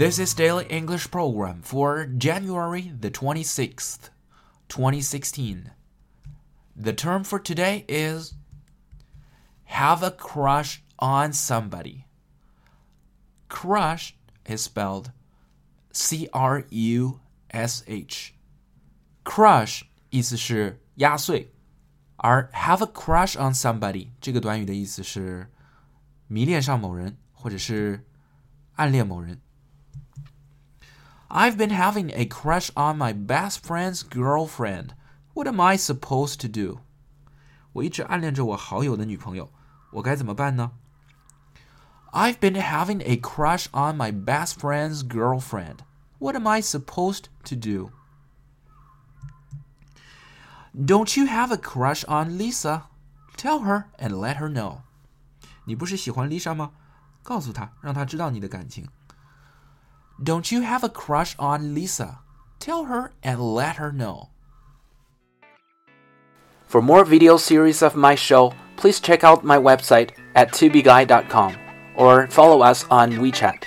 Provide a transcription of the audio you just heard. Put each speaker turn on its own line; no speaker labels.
This is Daily English Program for January the 26th, 2016. The term for today is have a crush on somebody. Crush is spelled C R U S H. Crush 意思是压碎，而 have a crush on somebody 这个短语的意思是迷恋上某人，或者是暗恋某人。 I've been having a crush on my best friend's girlfriend. What am I supposed to do? 我一直暗恋着我好友的女朋友，我该怎么办呢？I've been having a crush on my best friend's girlfriend. What am I supposed to do? Don't you have a crush on Lisa? Tell her and let her know. 你不是喜欢 Lisa 吗？告诉她，让她知道你的感情。 Don't you have a crush on Lisa? Tell her and let her know.
For more video series of my show, please check out my website at tubeguy.com or follow us on WeChat.